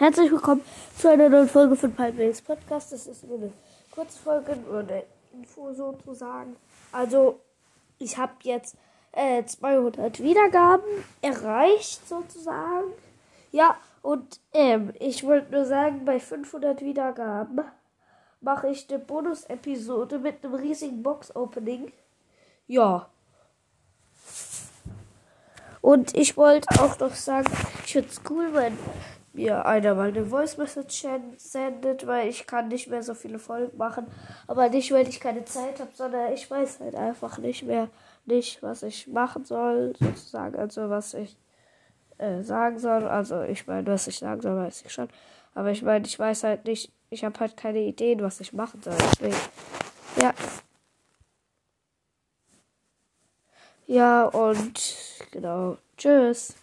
Herzlich willkommen zu einer neuen Folge von Palmwings Podcast. Das ist nur eine kurze Folge, nur eine Info sozusagen. Also, ich habe jetzt äh, 200 Wiedergaben erreicht sozusagen. Ja, und ähm, ich wollte nur sagen, bei 500 Wiedergaben mache ich eine Bonus-Episode mit einem riesigen Box-Opening. Ja. Und ich wollte auch noch sagen, ich finde es cool, wenn mir einer mal eine Voice Message sendet, weil ich kann nicht mehr so viele Folgen machen. Aber nicht, weil ich keine Zeit habe, sondern ich weiß halt einfach nicht mehr, nicht, was ich machen soll, sozusagen. Also, was ich äh, sagen soll. Also, ich meine, was ich sagen soll, weiß ich schon. Aber ich meine, ich weiß halt nicht, ich habe halt keine Ideen, was ich machen soll. Deswegen, ja. Ja, und genau. Tschüss.